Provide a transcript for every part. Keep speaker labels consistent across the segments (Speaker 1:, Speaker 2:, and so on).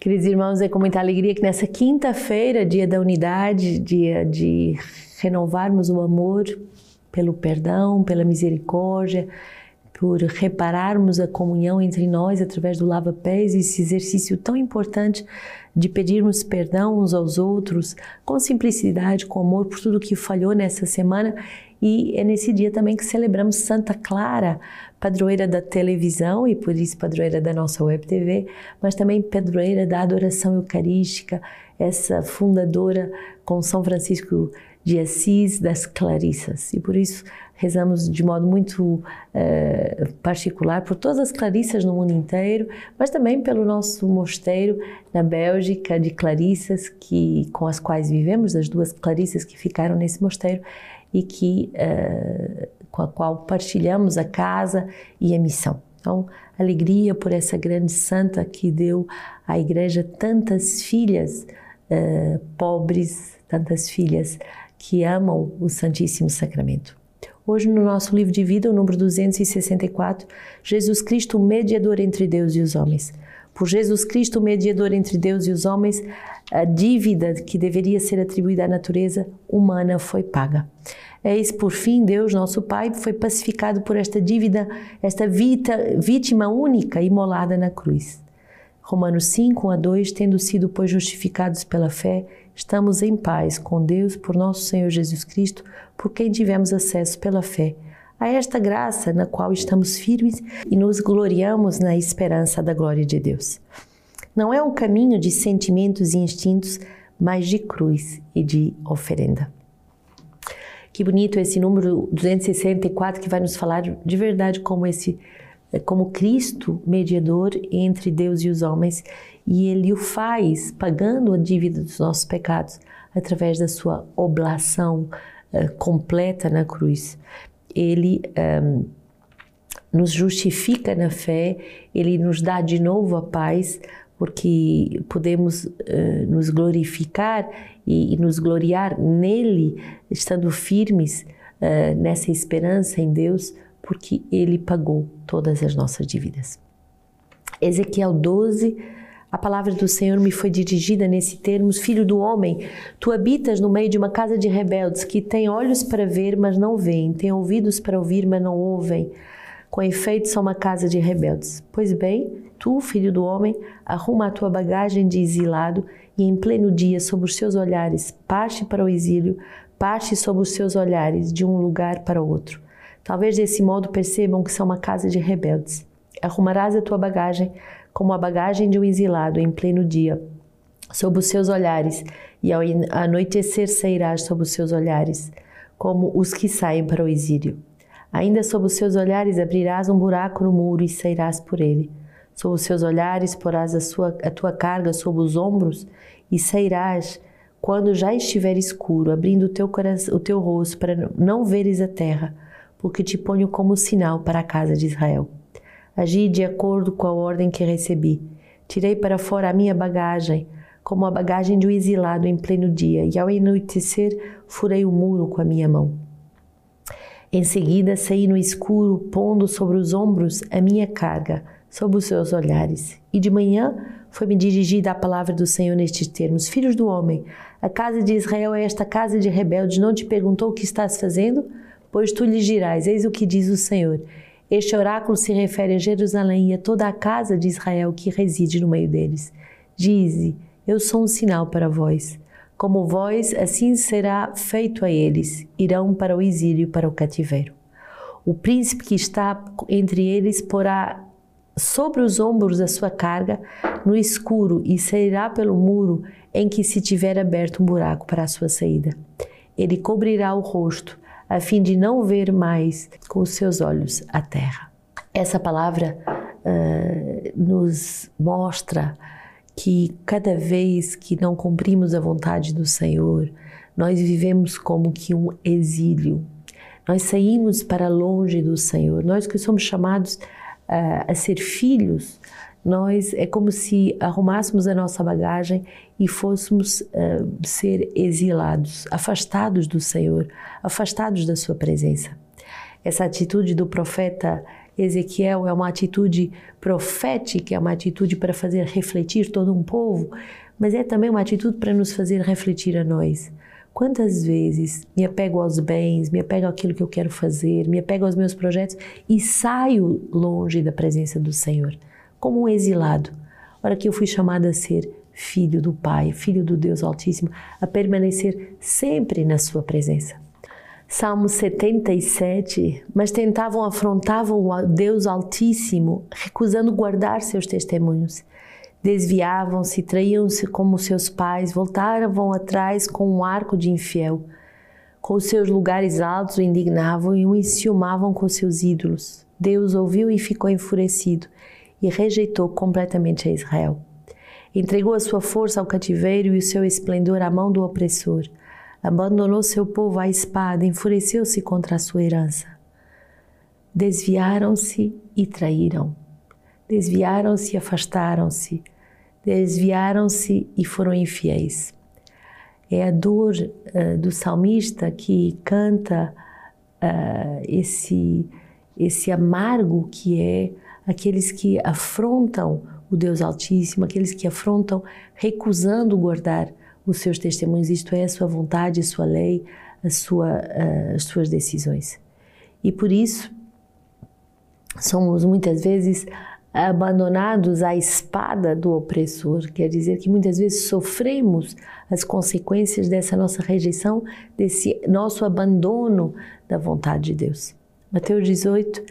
Speaker 1: Queridos irmãos, é com muita alegria que nessa quinta-feira, dia da unidade, dia de renovarmos o amor pelo perdão, pela misericórdia, por repararmos a comunhão entre nós através do lava-pés, esse exercício tão importante de pedirmos perdão uns aos outros, com simplicidade, com amor por tudo que falhou nessa semana. E é nesse dia também que celebramos Santa Clara, padroeira da televisão e por isso padroeira da nossa web TV, mas também padroeira da adoração eucarística, essa fundadora com São Francisco de Assis das Clarissas. E por isso rezamos de modo muito uh, particular por todas as Clarissas no mundo inteiro, mas também pelo nosso mosteiro na Bélgica de Clarissas, que, com as quais vivemos, as duas Clarissas que ficaram nesse mosteiro e que, uh, com a qual partilhamos a casa e a missão. Então, alegria por essa grande santa que deu à igreja tantas filhas uh, pobres, tantas filhas que amam o Santíssimo Sacramento. Hoje, no nosso livro de vida, o número 264, Jesus Cristo, o mediador entre Deus e os homens. Por Jesus Cristo, o mediador entre Deus e os homens, a dívida que deveria ser atribuída à natureza humana foi paga. Eis, por fim, Deus, nosso Pai, foi pacificado por esta dívida, esta vita, vítima única imolada na cruz. Romanos 5, 1 a 2, tendo sido, pois, justificados pela fé, estamos em paz com Deus por nosso Senhor Jesus Cristo, por quem tivemos acesso pela fé a esta graça na qual estamos firmes e nos gloriamos na esperança da glória de Deus. Não é um caminho de sentimentos e instintos, mas de cruz e de oferenda. Que bonito esse número 264 que vai nos falar de verdade como esse como Cristo mediador entre Deus e os homens e ele o faz pagando a dívida dos nossos pecados através da sua oblação uh, completa na cruz. Ele um, ehm, nos justifica na fé, ele nos dá de novo a paz, porque podemos uh, nos glorificar e, e, nos gloriar nele, estando firmes uh, nessa esperança em Deus, porque ele pagou todas as nossas dívidas. Ezequiel 12 a palavra do Senhor me foi dirigida nesse termos: Filho do homem, tu habitas no meio de uma casa de rebeldes que tem olhos para ver, mas não veem, tem ouvidos para ouvir, mas não ouvem. Com efeito, são uma casa de rebeldes. Pois bem, tu, filho do homem, arruma a tua bagagem de exilado e em pleno dia, sob os seus olhares, parte para o exílio, parte sob os seus olhares, de um lugar para outro. Talvez desse modo percebam que são uma casa de rebeldes. Arrumarás a tua bagagem como a bagagem de um exilado em pleno dia, sob os seus olhares, e ao anoitecer sairás sob os seus olhares, como os que saem para o exílio. Ainda sob os seus olhares abrirás um buraco no muro e sairás por ele. Sob os seus olhares porás a, sua, a tua carga sob os ombros e sairás quando já estiver escuro, abrindo o teu, coração, o teu rosto para não veres a terra, porque te ponho como sinal para a casa de Israel. Agi de acordo com a ordem que recebi. Tirei para fora a minha bagagem, como a bagagem de um exilado em pleno dia, e ao anoitecer furei o muro com a minha mão. Em seguida saí no escuro, pondo sobre os ombros a minha carga, sob os seus olhares. E de manhã foi-me dirigida a palavra do Senhor nestes termos: Filhos do homem, a casa de Israel é esta casa de rebeldes. Não te perguntou o que estás fazendo? Pois tu lhes dirás: Eis o que diz o Senhor. Este oráculo se refere a Jerusalém e a toda a casa de Israel que reside no meio deles. Dize: Eu sou um sinal para vós. Como vós, assim será feito a eles. Irão para o exílio, para o cativeiro. O príncipe que está entre eles porá sobre os ombros a sua carga no escuro e sairá pelo muro em que se tiver aberto um buraco para a sua saída. Ele cobrirá o rosto a fim de não ver mais com os seus olhos a terra. Essa palavra uh, nos mostra que cada vez que não cumprimos a vontade do Senhor, nós vivemos como que um exílio. Nós saímos para longe do Senhor. Nós que somos chamados uh, a ser filhos, nós é como se arrumássemos a nossa bagagem e fôssemos uh, ser exilados, afastados do Senhor, afastados da Sua presença. Essa atitude do profeta Ezequiel é uma atitude profética, é uma atitude para fazer refletir todo um povo, mas é também uma atitude para nos fazer refletir a nós. Quantas vezes me apego aos bens, me apego àquilo que eu quero fazer, me apego aos meus projetos e saio longe da presença do Senhor, como um exilado. Hora que eu fui chamada a ser filho do Pai, filho do Deus Altíssimo, a permanecer sempre na Sua presença. Salmo 77, mas tentavam, afrontavam o Deus Altíssimo, recusando guardar seus testemunhos. Desviavam-se, traíam-se como seus pais, voltavam atrás com um arco de infiel. Com seus lugares altos o indignavam e o enciumavam com seus ídolos. Deus ouviu e ficou enfurecido e rejeitou completamente a Israel. Entregou a sua força ao cativeiro e o seu esplendor à mão do opressor. Abandonou seu povo à espada, enfureceu-se contra a sua herança. Desviaram-se e traíram. Desviaram-se e afastaram-se. Desviaram-se e foram infiéis. É a dor uh, do salmista que canta uh, esse, esse amargo que é aqueles que afrontam o Deus Altíssimo, aqueles que afrontam recusando guardar os seus testemunhos, isto é, a sua vontade, a sua lei, a sua, uh, as suas decisões. E por isso somos muitas vezes abandonados à espada do opressor, quer dizer que muitas vezes sofremos as consequências dessa nossa rejeição, desse nosso abandono da vontade de Deus. Mateus 18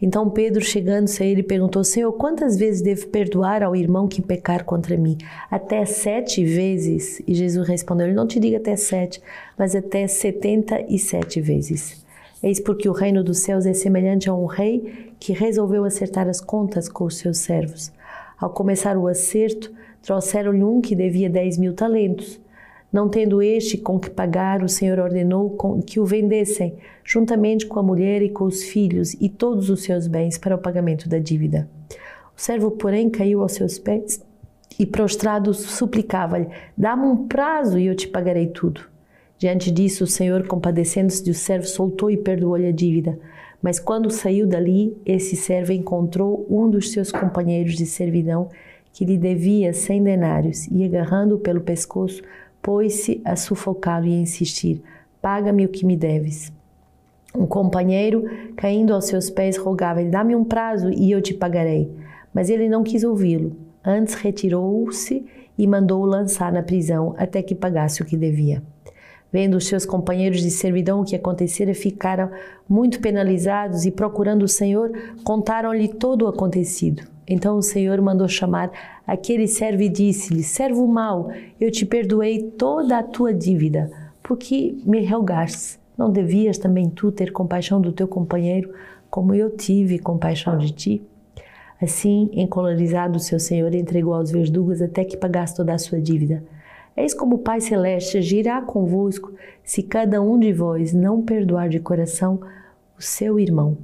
Speaker 1: então Pedro, chegando-se a ele, perguntou: Senhor, quantas vezes devo perdoar ao irmão que pecar contra mim? Até sete vezes? E Jesus respondeu: Não te diga até sete, mas até setenta e sete vezes. Eis porque o reino dos céus é semelhante a um rei que resolveu acertar as contas com os seus servos. Ao começar o acerto, trouxeram-lhe um que devia dez mil talentos. Não tendo este com que pagar, o Senhor ordenou que o vendessem, juntamente com a mulher e com os filhos e todos os seus bens, para o pagamento da dívida. O servo, porém, caiu aos seus pés e, prostrado, suplicava-lhe: Dá-me um prazo e eu te pagarei tudo. Diante disso, o Senhor, compadecendo-se do servo, soltou e perdoou-lhe a dívida. Mas quando saiu dali, esse servo encontrou um dos seus companheiros de servidão que lhe devia cem denários e, agarrando-o pelo pescoço, pôs-se a sufocá-lo e a insistir: Paga-me o que me deves. Um companheiro, caindo aos seus pés, rogava-lhe: Dá-me um prazo e eu te pagarei. Mas ele não quis ouvi-lo. Antes retirou-se e mandou-o lançar na prisão até que pagasse o que devia. Vendo os seus companheiros de servidão o que acontecera, ficaram muito penalizados e, procurando o Senhor, contaram-lhe todo o acontecido. Então o Senhor mandou chamar aquele servo e disse-lhe: Servo mau, eu te perdoei toda a tua dívida, porque me rogaste. Não devias também tu ter compaixão do teu companheiro, como eu tive compaixão de ti? Assim, encolorizado, seu Senhor entregou aos verdugos até que pagasse toda a sua dívida. Eis como o Pai Celeste agirá convosco se cada um de vós não perdoar de coração o seu irmão.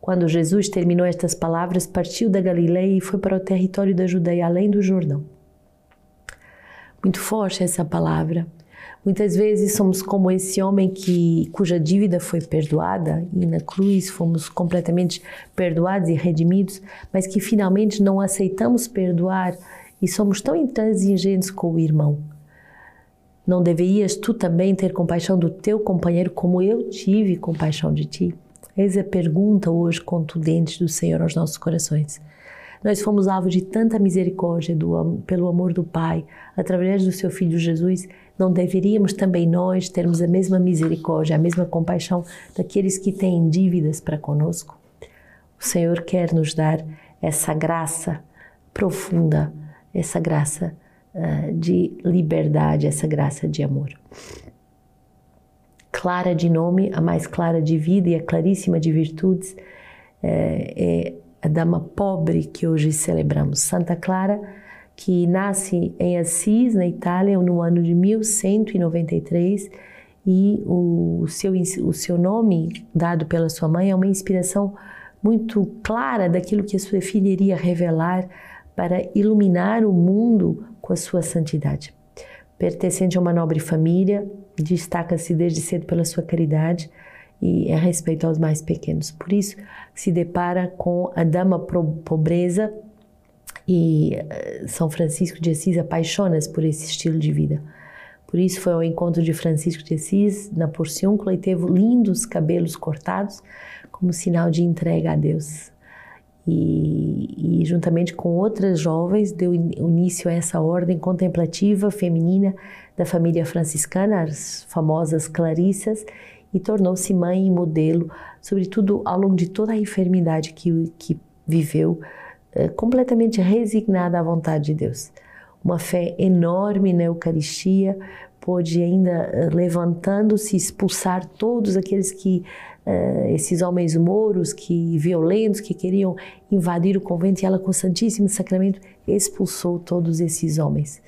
Speaker 1: Quando Jesus terminou estas palavras, partiu da Galileia e foi para o território da Judeia, além do Jordão. Muito forte essa palavra. Muitas vezes somos como esse homem que cuja dívida foi perdoada e na cruz fomos completamente perdoados e redimidos, mas que finalmente não aceitamos perdoar e somos tão intransigentes com o irmão. Não deverias tu também ter compaixão do teu companheiro como eu tive compaixão de ti? Eis a pergunta hoje contundente do Senhor aos nossos corações. Nós fomos alvo de tanta misericórdia do, pelo amor do Pai, através do seu Filho Jesus. Não deveríamos também nós termos a mesma misericórdia, a mesma compaixão daqueles que têm dívidas para conosco? O Senhor quer nos dar essa graça profunda, essa graça de liberdade, essa graça de amor. Clara de nome, a mais clara de vida e a claríssima de virtudes, é, é a dama pobre que hoje celebramos, Santa Clara, que nasce em Assis, na Itália, no ano de 1193, e o seu, o seu nome, dado pela sua mãe, é uma inspiração muito clara daquilo que a sua filha iria revelar para iluminar o mundo com a sua santidade. Pertencente a uma nobre família, destaca-se desde cedo pela sua caridade e é respeito aos mais pequenos. Por isso, se depara com a dama pobreza e eh, São Francisco de Assis apaixona-se por esse estilo de vida. Por isso foi ao encontro de Francisco de Assis na Porciúncula e teve lindos cabelos cortados como sinal de entrega a Deus. E, e, juntamente com outras jovens deu início a essa ordem contemplativa feminina da família franciscana, as famosas Clarissas, e tornou-se mãe e modelo, sobretudo ao longo de toda a enfermidade que, que viveu, eh, completamente resignada à vontade de Deus. Uma fé enorme na Eucaristia, pôde ainda eh, levantando-se expulsar todos aqueles que uh, esses homens mouros que violentos que queriam invadir o convento e ela com o Santíssimo Sacramento expulsou todos esses homens.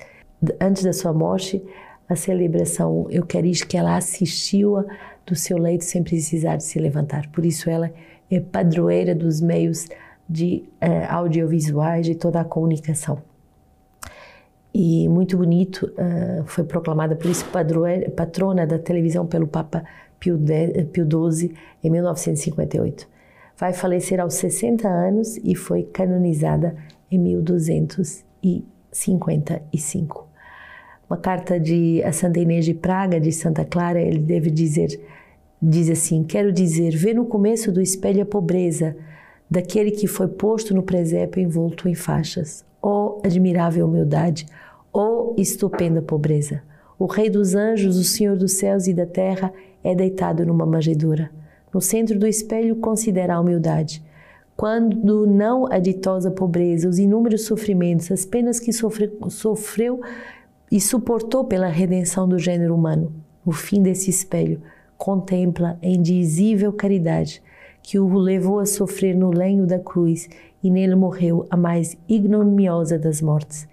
Speaker 1: Antes da sua morte, a celebração eucarística ela assistiu-a do seu leito sem precisar de se levantar. Por isso ela é padroeira dos meios de uh, audiovisuais de toda a comunicação e muito bonito, uh, foi proclamada por isso patrona da televisão pelo Papa Pio, XII em 1958. Vai falecer aos 60 anos e foi canonizada em 1255. Uma carta de a Santa Inês de Praga, de Santa Clara, ele deve dizer, diz assim, quero dizer, vê no começo do espelho a pobreza daquele que foi posto no presépio envolto em faixas. Oh, admirável humildade! Oh, estupenda pobreza! O Rei dos anjos, o Senhor dos céus e da terra, é deitado numa manjedoura. No centro do espelho, considera a humildade. Quando não a ditosa pobreza, os inúmeros sofrimentos, as penas que sofre, sofreu e suportou pela redenção do gênero humano, no fim desse espelho, contempla a indizível caridade que o levou a sofrer no lenho da cruz e nele morreu a mais ignominiosa das mortes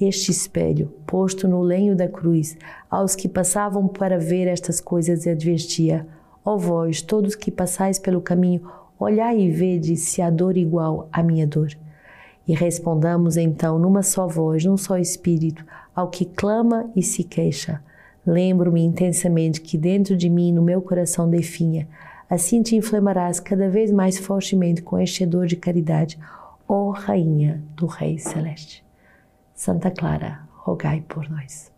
Speaker 1: este espelho, posto no lenho da cruz, aos que passavam para ver estas coisas advertia: Ó vós, todos que passais pelo caminho, olhai e vede se há dor igual à minha dor. E respondamos então numa só voz, num só espírito, ao que clama e se queixa. Lembro-me intensamente que dentro de mim, no meu coração definha, assim te inflamarás cada vez mais fortemente com este dor de caridade, ó Rainha do Rei Celeste. Santa Clara, rogai por nós.